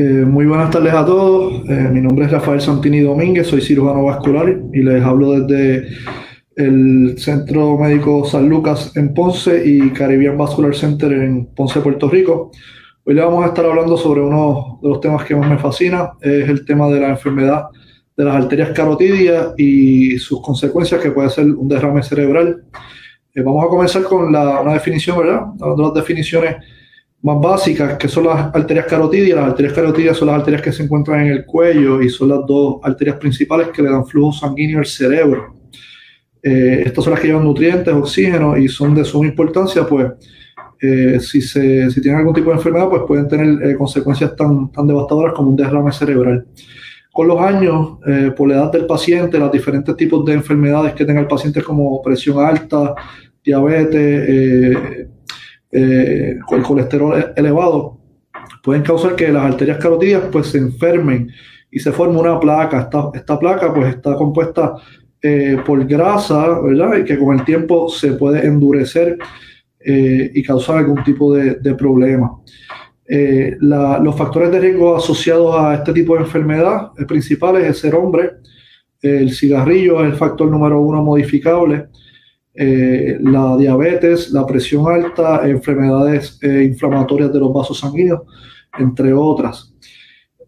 Eh, muy buenas tardes a todos. Eh, mi nombre es Rafael Santini Domínguez, soy cirujano vascular y les hablo desde el Centro Médico San Lucas en Ponce y Caribbean Vascular Center en Ponce, Puerto Rico. Hoy le vamos a estar hablando sobre uno de los temas que más me fascina, es el tema de la enfermedad de las arterias carotidias y sus consecuencias, que puede ser un derrame cerebral. Eh, vamos a comenzar con la, una definición, ¿verdad? Las definiciones más básicas, que son las arterias carotidias. Las arterias carotidias son las arterias que se encuentran en el cuello y son las dos arterias principales que le dan flujo sanguíneo al cerebro. Eh, estas son las que llevan nutrientes, oxígeno y son de suma importancia, pues eh, si, se, si tienen algún tipo de enfermedad, pues pueden tener eh, consecuencias tan, tan devastadoras como un derrame cerebral. Con los años, por la edad del paciente, los diferentes tipos de enfermedades que tenga el paciente como presión alta, diabetes, eh, el colesterol elevado, pueden causar que las arterias carotidias pues se enfermen y se forme una placa. Esta, esta placa pues está compuesta eh, por grasa, ¿verdad? Y que con el tiempo se puede endurecer eh, y causar algún tipo de, problema. los factores de riesgo asociados a este tipo de enfermedad principales es ser hombre, el cigarrillo es el factor número uno modificable, eh, la diabetes, la presión alta, enfermedades eh, inflamatorias de los vasos sanguíneos, entre otras.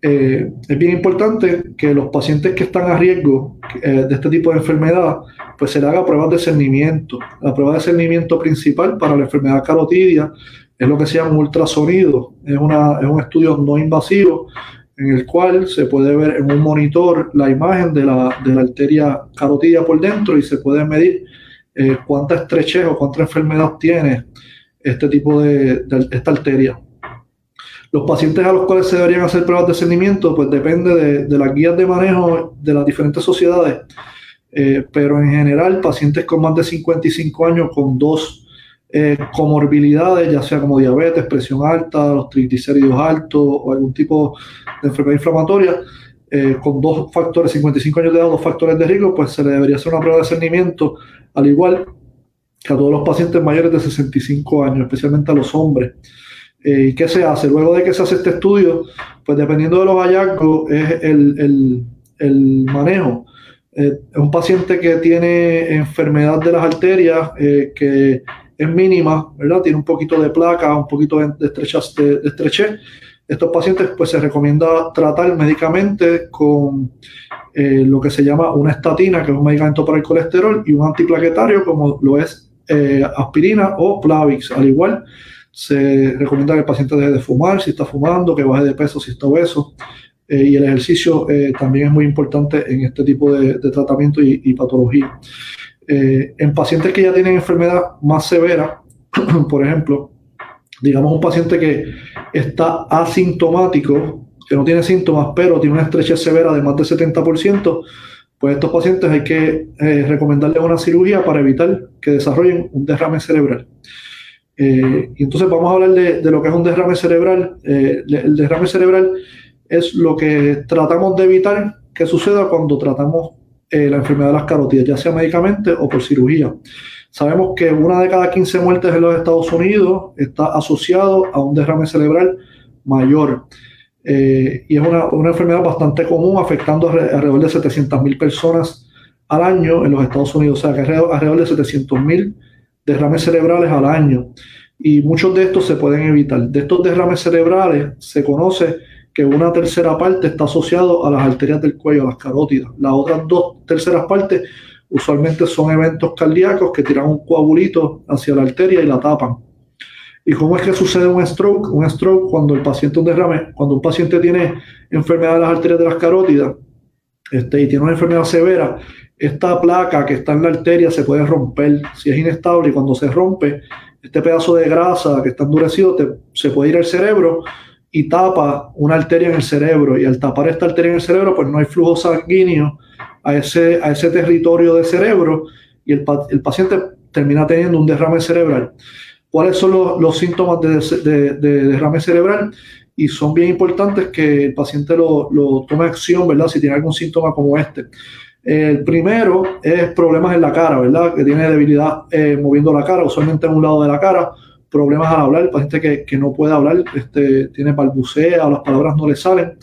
Eh, es bien importante que los pacientes que están a riesgo de este tipo de enfermedad, pues se le haga pruebas de cernimiento. La prueba de cernimiento principal para la enfermedad carotidia es lo que se llama ultrasonido. Es, una, es un estudio no invasivo en el cual se puede ver en un monitor la imagen de la, de la arteria carotidia por dentro y se puede medir eh, cuánta estrechez o cuánta enfermedad tiene este tipo de, esta arteria. Los pacientes a los cuales se deberían hacer pruebas de seguimiento, pues depende de, las guías de manejo de las diferentes sociedades, eh, pero en general pacientes con más de 55 años con dos eh, comorbilidades, ya sea como diabetes, presión alta, los triglicéridos altos o algún tipo de enfermedad inflamatoria, con dos factores, 55 años de edad, dos factores de riesgo, pues se le debería hacer una prueba de seguimiento al igual que a todos los pacientes mayores de 65 años, especialmente a los hombres. Eh, ¿Y qué se hace? Luego de que se hace este estudio, pues dependiendo de los hallazgos, es el, manejo. Eh, un paciente que tiene enfermedad de las arterias eh, que es mínima, ¿verdad? Tiene un poquito de placa, un poquito de, de, de estrechez. Estos pacientes, pues se recomienda tratar médicamente con eh, lo que se llama una estatina, que es un medicamento para el colesterol, y un antiplaquetario como lo es eh, aspirina o Plavix. Al igual, se recomienda que el paciente deje de fumar si está fumando, que baje de peso si está obeso. Eh, y el ejercicio también es muy importante en este tipo de, tratamiento y, y patología. en pacientes que ya tienen enfermedad más severa, por ejemplo, digamos un paciente que está asintomático, que no tiene síntomas, pero tiene una estrechez severa de más del 70%, pues estos pacientes hay que eh, recomendarles una cirugía para evitar que desarrollen un derrame cerebral. Eh, y entonces vamos a hablar de, lo que es un derrame cerebral. Eh, el derrame cerebral es lo que tratamos de evitar que suceda cuando tratamos la enfermedad de las carotidas, ya sea médicamente o por cirugía. Sabemos que una de cada 15 muertes en los Estados Unidos está asociado a un derrame cerebral mayor. Eh, y es una, enfermedad bastante común, afectando alrededor de 700.000 personas al año en los Estados Unidos, o sea, que alrededor, de 700.000 derrames cerebrales al año. Y muchos de estos se pueden evitar. De estos derrames cerebrales se conoce que una tercera parte está asociado a las arterias del cuello, a las carótidas. Las otras dos terceras partes usualmente son eventos cardíacos que tiran un coagulito hacia la arteria y la tapan. ¿Y cómo es que sucede un stroke? Un stroke cuando el paciente un derrame, cuando un paciente tiene enfermedad de las arterias de las carótidas este, y tiene una enfermedad severa, esta placa que está en la arteria se puede romper si es inestable y cuando se rompe, este pedazo de grasa que está endurecido se puede ir al cerebro y tapa una arteria en el cerebro. Y al tapar esta arteria en el cerebro, pues no hay flujo sanguíneo a ese, a ese territorio de cerebro y el, paciente termina teniendo un derrame cerebral. ¿Cuáles son los, los síntomas de, de, derrame cerebral? Y son bien importantes que el paciente lo, lo tome acción, ¿verdad? Si tiene algún síntoma como este. El primero es problemas en la cara, ¿verdad? Que tiene debilidad eh, moviendo la cara, usualmente en un lado de la cara, problemas al hablar, el paciente que, que no puede hablar, este, tiene balbucea, las palabras no le salen.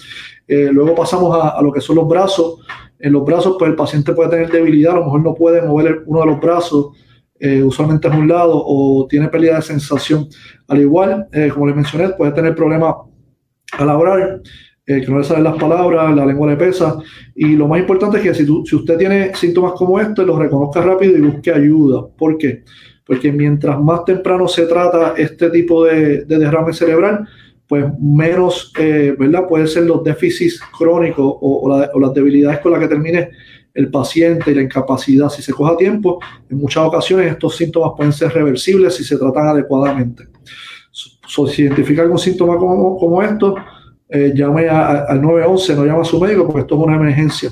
Eh, luego pasamos a, a, lo que son los brazos. En los brazos, pues el paciente puede tener debilidad, a lo mejor no puede mover uno de los brazos, eh, usualmente es un lado, o tiene pérdida de sensación. Al igual, como les mencioné, puede tener problemas al hablar, que no le salen las palabras, la lengua le pesa. Y lo más importante es que si, si usted tiene síntomas como este, los reconozca rápido y busque ayuda. ¿Por qué? Porque mientras más temprano se trata este tipo de, derrame cerebral, pues menos, eh, ¿verdad? Pueden ser los déficits crónicos o, las debilidades con las que termine el paciente y la incapacidad. Si se coja tiempo, en muchas ocasiones estos síntomas pueden ser reversibles si se tratan adecuadamente. si identifica algún síntoma como, como esto, eh, llame al 911, no llama a su médico porque esto es una emergencia.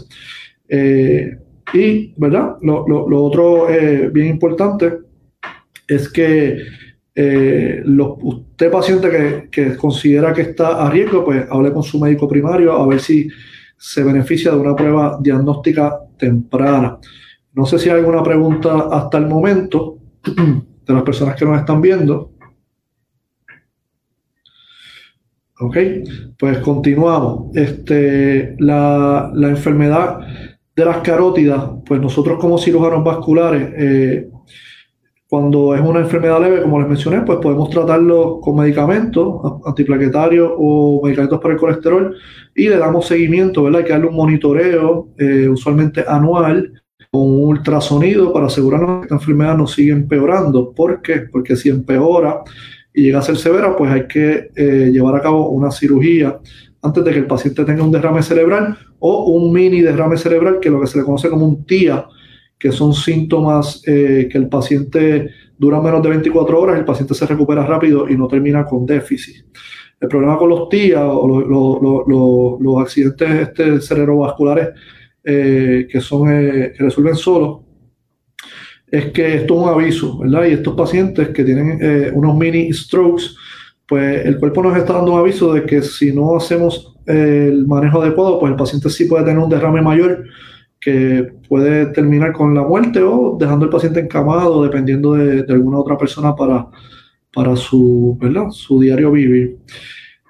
Eh, y, ¿verdad? Lo, lo, otro eh, bien importante es que usted paciente que, considera que está a riesgo, pues hable con su médico primario a ver si se beneficia de una prueba diagnóstica temprana. No sé si hay alguna pregunta hasta el momento de las personas que nos están viendo. Ok, pues continuamos. Este, la, enfermedad de las carótidas, pues nosotros como cirujanos vasculares, eh, cuando es una enfermedad leve, como les mencioné, pues podemos tratarlo con medicamentos antiplaquetarios o medicamentos para el colesterol y le damos seguimiento, ¿verdad? Hay que darle un monitoreo, eh, usualmente anual, con un ultrasonido para asegurarnos que esta enfermedad no sigue empeorando. ¿Por qué? Porque si empeora, y llega a ser severa, pues hay que eh, llevar a cabo una cirugía antes de que el paciente tenga un derrame cerebral o un mini derrame cerebral, que es lo que se le conoce como un TIA, que son síntomas eh, que el paciente dura menos de 24 horas, el paciente se recupera rápido y no termina con déficit. El problema con los TIA o los accidentes este, cerebrovasculares eh, que, son, que resuelven solos es que esto es un aviso, ¿verdad? Y estos pacientes que tienen eh, unos mini strokes, pues el cuerpo nos está dando un aviso de que si no hacemos el manejo adecuado, pues el paciente sí puede tener un derrame mayor que puede terminar con la muerte o dejando al paciente encamado, dependiendo de, alguna otra persona para, para su, ¿verdad? su diario vivir.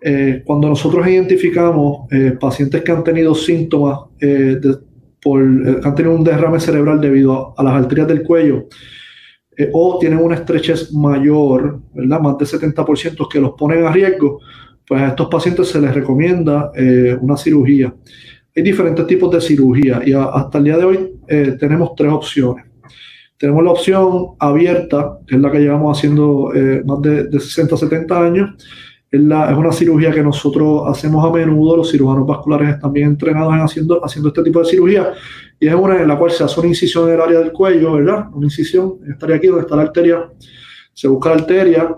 Eh, cuando nosotros identificamos eh, pacientes que han tenido síntomas de, por, eh, han tenido un derrame cerebral debido a, las arterias del cuello eh, o tienen una estrechez mayor, ¿verdad? Más del 70% que los ponen a riesgo, pues a estos pacientes se les recomienda eh, una cirugía. Hay diferentes tipos de cirugía y hasta el día de hoy tenemos tres opciones. Tenemos la opción abierta, que es la que llevamos haciendo más de, de 60, 70 años, es, una cirugía que nosotros hacemos a menudo, los cirujanos vasculares están bien entrenados en haciendo, haciendo este tipo de cirugía, y es una en la cual se hace una incisión en el área del cuello, ¿verdad? Una incisión, estaría aquí donde está la arteria, se busca la arteria,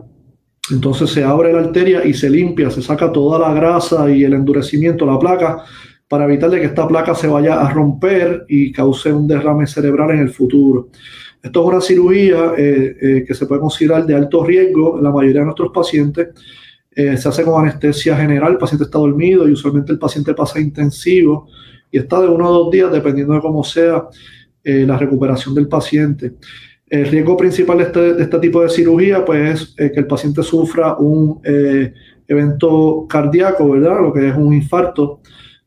entonces se abre la arteria y se limpia, se saca toda la grasa y el endurecimiento, la placa, para evitar que esta placa se vaya a romper y cause un derrame cerebral en el futuro. Esto es una cirugía eh, eh, que se puede considerar de alto riesgo en la mayoría de nuestros pacientes eh, se hace con anestesia general, el paciente está dormido y usualmente el paciente pasa intensivo y está de uno a dos días dependiendo de cómo sea eh, la recuperación del paciente. El riesgo principal de este, este tipo de cirugía pues, es que el paciente sufra un evento cardíaco, ¿verdad? Lo que es un infarto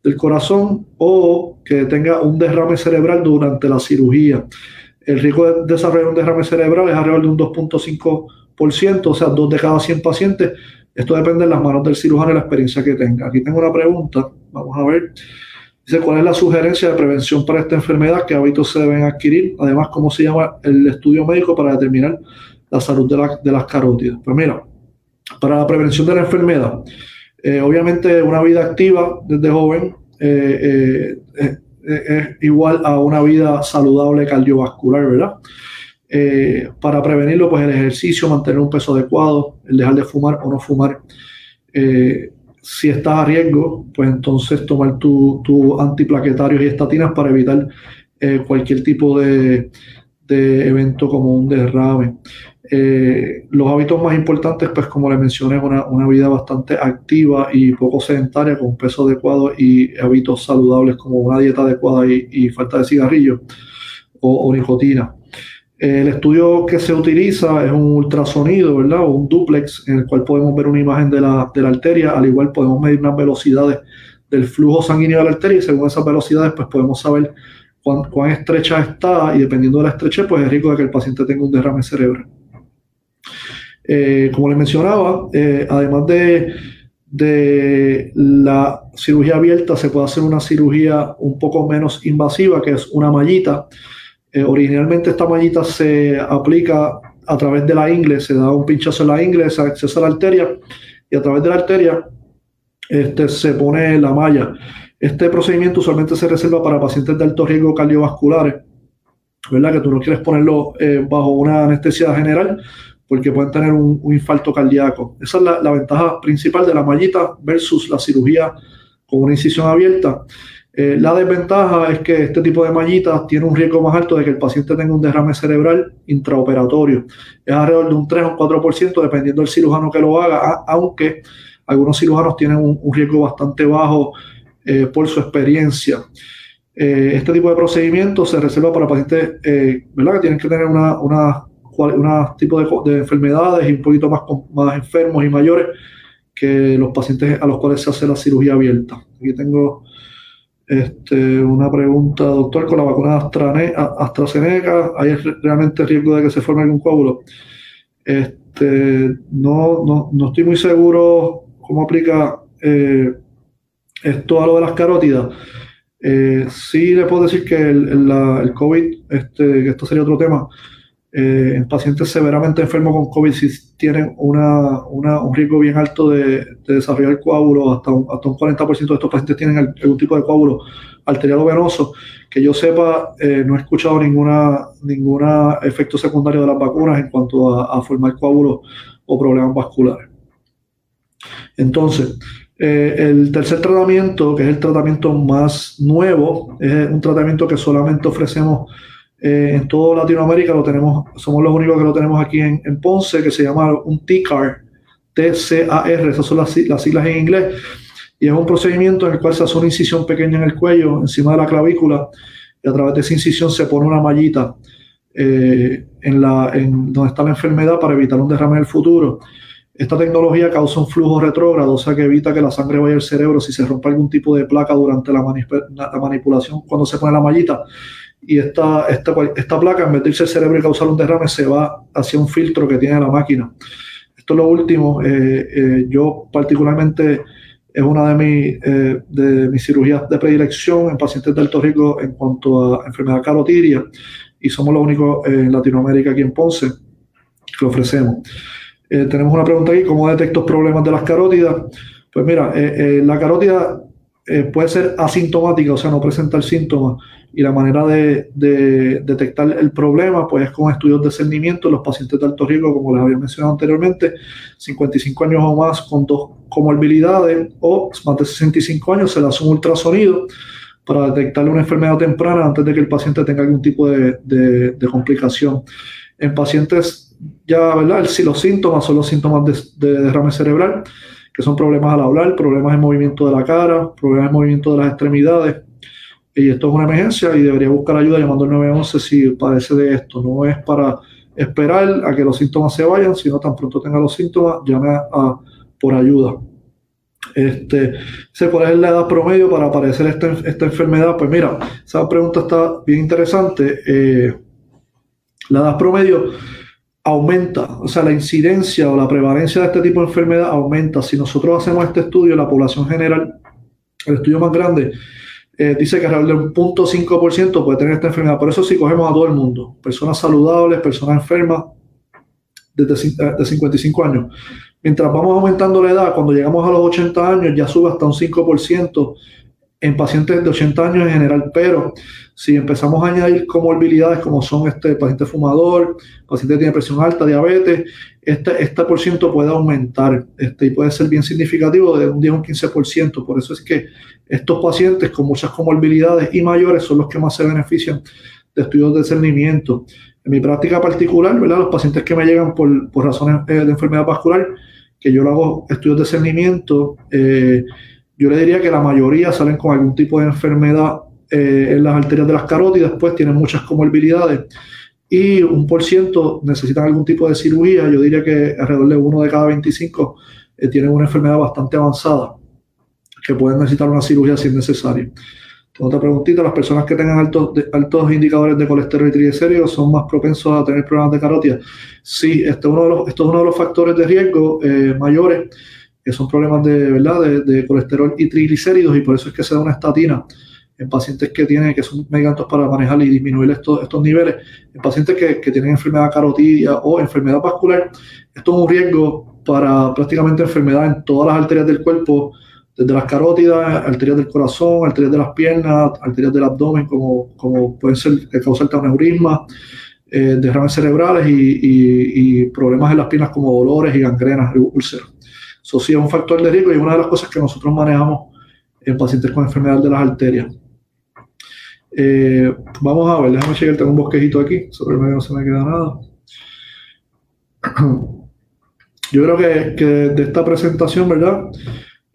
del corazón o que tenga un derrame cerebral durante la cirugía. El riesgo de desarrollar un derrame cerebral es alrededor de un 2.5%, o sea, dos de cada 100 pacientes esto depende de las manos del cirujano y la experiencia que tenga. Aquí tengo una pregunta, vamos a ver. Dice, ¿cuál es la sugerencia de prevención para esta enfermedad? ¿Qué hábitos se deben adquirir? Además, ¿cómo se llama el estudio médico para determinar la salud de, las carótidas? Pues mira, para la prevención de la enfermedad, eh, obviamente una vida activa desde joven eh, eh, es igual a una vida saludable cardiovascular, ¿verdad? Para prevenirlo, pues el ejercicio, mantener un peso adecuado, el dejar de fumar o no fumar, si estás a riesgo, pues entonces tomar tu, tu antiplaquetarios y estatinas para evitar cualquier tipo de, de, evento como un derrame. Eh, los hábitos más importantes, pues como le mencioné, una, una vida bastante activa y poco sedentaria, con peso adecuado y hábitos saludables como una dieta adecuada y, falta de cigarrillos o, nicotina. El estudio que se utiliza es un ultrasonido, ¿verdad? O un duplex en el cual podemos ver una imagen de la, arteria, al igual podemos medir unas velocidades del flujo sanguíneo de la arteria y según esas velocidades pues podemos saber cuán, cuán estrecha está y dependiendo de la estrechez pues es riesgo de que el paciente tenga un derrame cerebral. Eh, como les mencionaba, eh, además de, de la cirugía abierta se puede hacer una cirugía un poco menos invasiva que es una mallita eh, originalmente esta mallita se aplica a través de la ingle, se da un pinchazo en la ingle, se accesa a la arteria y a través de la arteria este, se pone la malla. Este procedimiento usualmente se reserva para pacientes de alto riesgo cardiovasculares, ¿verdad? Que tú no quieres ponerlo bajo una anestesia general porque pueden tener un, infarto cardíaco. Esa es la, ventaja principal de la mallita versus la cirugía con una incisión abierta. Eh, la desventaja es que este tipo de mallitas tiene un riesgo más alto de que el paciente tenga un derrame cerebral intraoperatorio. Es alrededor de un 3 o 4% dependiendo del cirujano que lo haga, aunque algunos cirujanos tienen un, riesgo bastante bajo eh, por su experiencia. Eh, este tipo de procedimientos se reserva para pacientes ¿verdad? que tienen que tener una, tipo de, de, enfermedades y un poquito más, más enfermos y mayores que los pacientes a los cuales se hace la cirugía abierta. Aquí tengo este, una pregunta, doctor, con la vacuna AstraZeneca, ¿hay realmente riesgo de que se forme algún coágulo? Este, no, no, no estoy muy seguro cómo aplica eh, esto a lo de las carótidas. Eh, sí le puedo decir que el, el COVID, este, que esto sería otro tema, eh, en pacientes severamente enfermos con COVID si tienen una, un riesgo bien alto de, desarrollar coágulos, hasta un, hasta un 40% de estos pacientes tienen algún tipo de coágulo arterial o venoso. Que yo sepa, eh, no he escuchado ninguna, ninguna efecto secundario de las vacunas en cuanto a, formar coágulos o problemas vasculares. Entonces, eh, el tercer tratamiento, que es el tratamiento más nuevo, es un tratamiento que solamente ofrecemos eh, en toda Latinoamérica lo tenemos, somos los únicos que lo tenemos aquí en, Ponce, que se llama un TCAR, T-C-A-R, esas son las, las, siglas en inglés, y es un procedimiento en el cual se hace una incisión pequeña en el cuello, encima de la clavícula, y a través de esa incisión se pone una mallita eh, en, la, donde está la enfermedad para evitar un derrame en el futuro. Esta tecnología causa un flujo retrógrado, o sea que evita que la sangre vaya al cerebro si se rompe algún tipo de placa durante la manipulación cuando se pone la mallita y esta, esta, esta placa, en vez de irse al cerebro y causar un derrame, se va hacia un filtro que tiene la máquina. Esto es lo último. Eh, eh, yo particularmente es una de, mi, eh, de mis cirugías de predilección en pacientes de alto riesgo en cuanto a enfermedad carotidia y somos los únicos en Latinoamérica aquí en Ponce que lo ofrecemos. tenemos una pregunta aquí, ¿cómo detecto problemas de las carótidas? Pues mira, la carótida puede ser asintomática, o sea, no presentar síntomas y la manera de, detectar el problema pues es con estudios de cernimiento los pacientes de alto riesgo, como les había mencionado anteriormente, 55 años o más con dos comorbilidades o más de 65 años se le hace un ultrasonido para detectar una enfermedad temprana antes de que el paciente tenga algún tipo de, complicación. En pacientes ya, ¿verdad? Si los síntomas son los síntomas de, de derrame cerebral, que son problemas al hablar, problemas en movimiento de la cara, problemas en movimiento de las extremidades, y esto es una emergencia y debería buscar ayuda llamando al 911 si padece de esto. No es para esperar a que los síntomas se vayan, sino tan pronto tenga los síntomas, llame a, por ayuda. Este, ¿Cuál es la edad promedio para aparecer esta, esta enfermedad? Pues mira, esa pregunta está bien interesante. Eh, la edad promedio aumenta, o sea, la incidencia o la prevalencia de este tipo de enfermedad aumenta. Si nosotros hacemos este estudio, la población general, el estudio más grande, eh, dice que alrededor del 0.5% puede tener esta enfermedad. Por eso si cogemos a todo el mundo, personas saludables, personas enfermas, desde eh, de 55 años. Mientras vamos aumentando la edad, cuando llegamos a los 80 años ya sube hasta un 5% en pacientes de 80 años en general, pero si empezamos a añadir comorbilidades como son este paciente fumador, paciente que tiene presión alta, diabetes, este, este por ciento puede aumentar este, y puede ser bien significativo de un 10 a un 15%. Por eso es que estos pacientes con muchas comorbilidades y mayores son los que más se benefician de estudios de discernimiento. En mi práctica particular, ¿verdad? los pacientes que me llegan por, por razones eh, de enfermedad vascular, que yo hago estudios de discernimiento, eh, yo le diría que la mayoría salen con algún tipo de enfermedad eh, en las arterias de las carótidas, después tienen muchas comorbilidades y un por ciento necesitan algún tipo de cirugía. Yo diría que alrededor de uno de cada 25 eh, tienen una enfermedad bastante avanzada que pueden necesitar una cirugía si es necesario. Otra preguntita, las personas que tengan altos, indicadores de colesterol y triglicéridos son más propensos a tener problemas de carótida. Sí, este esto es uno de los factores de riesgo eh, mayores que son problemas de, ¿verdad? De, colesterol y triglicéridos y por eso es que se da una estatina en pacientes que tienen, que son medicamentos para manejar y disminuir estos, estos niveles, en pacientes que, que tienen enfermedad carotidia o enfermedad vascular, esto es un riesgo para prácticamente enfermedad en todas las arterias del cuerpo, desde las carótidas, arterias del corazón, arterias de las piernas, arterias del abdomen, como, como pueden ser causar aneurisma, eh, derrames cerebrales y, y, problemas en las piernas como dolores y gangrenas, úlceras. Eso sí es un factor de riesgo y es una de las cosas que nosotros manejamos en pacientes con enfermedad de las arterias. Eh, vamos a ver, déjame checar, tengo un bosquejito aquí, sobre el medio no se me queda nada. Yo creo que, que de esta presentación, ¿verdad?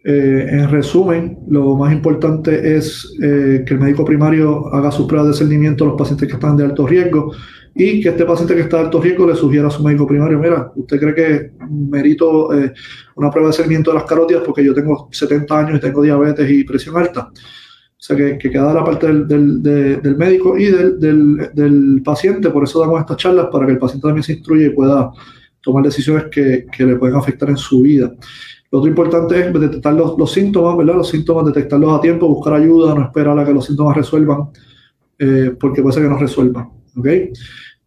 Eh, en resumen, lo más importante es eh, que el médico primario haga sus pruebas de discernimiento a los pacientes que están de alto riesgo y que este paciente que está de alto riesgo le sugiera a su médico primario, mira, ¿usted cree que merito eh, una prueba de seguimiento de las carótidas porque yo tengo 70 años y tengo diabetes y presión alta? O sea, que, que queda la parte del, del, médico y del, del, paciente, por eso damos estas charlas, para que el paciente también se instruya y pueda tomar decisiones que, que le pueden afectar en su vida. Lo otro importante es detectar los, los, síntomas, ¿verdad? Los síntomas, detectarlos a tiempo, buscar ayuda, no esperar a que los síntomas resuelvan, eh, porque puede ser que no resuelvan, ¿ok?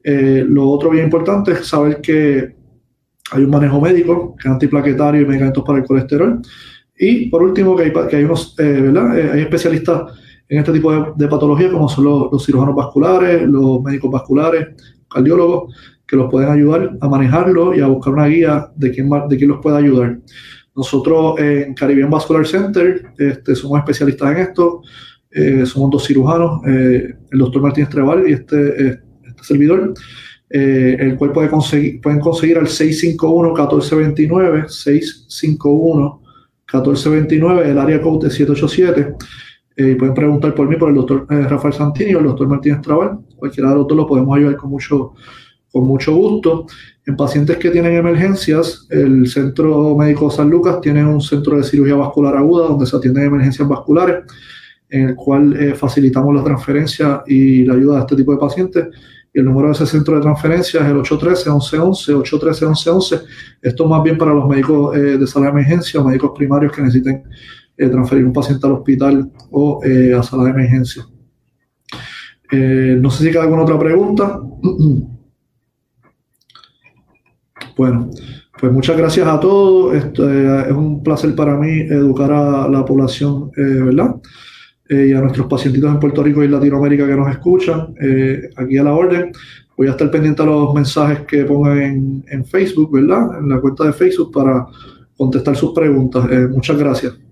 Eh, lo otro bien importante es saber que hay un manejo médico, que es antiplaquetario y medicamentos para el colesterol. Y por último, que hay, que hay unos, eh, ¿verdad? Eh, hay especialistas en este tipo de, de patologías, como son los, cirujanos vasculares, los médicos vasculares, cardiólogos, que los pueden ayudar a manejarlo y a buscar una guía de quién, de quién los puede ayudar. Nosotros en Caribbean Vascular Center este, somos especialistas en esto, somos dos cirujanos, el doctor Martínez Trebal y este servidor, eh, el cual pueden conseguir al 651-1429, 651-1429, el área code de 787. Eh, pueden preguntar por mí, por el doctor eh, Rafael Santini o el doctor Martínez Trabal. Cualquiera de los dos lo podemos ayudar con mucho, con mucho gusto. En pacientes que tienen emergencias, el Centro Médico San Lucas tiene un centro de cirugía vascular aguda donde se atienden emergencias vasculares, en el cual facilitamos la transferencia y la ayuda a este tipo de pacientes y el número de ese centro de transferencia es el 813-1111, 813-1111. Esto más bien para los médicos eh, de sala de emergencia o médicos primarios que necesiten eh, transferir un paciente al hospital o eh, a sala de emergencia. no sé si queda alguna otra pregunta. bueno, pues muchas gracias a todos. es un placer para mí educar a la población, ¿verdad? Eh, y a nuestros pacientitos en Puerto Rico y Latinoamérica que nos escuchan, eh, aquí a la orden. Voy a estar pendiente a los mensajes que pongan en, en Facebook, ¿verdad? En la cuenta de Facebook para contestar sus preguntas. Eh, muchas gracias.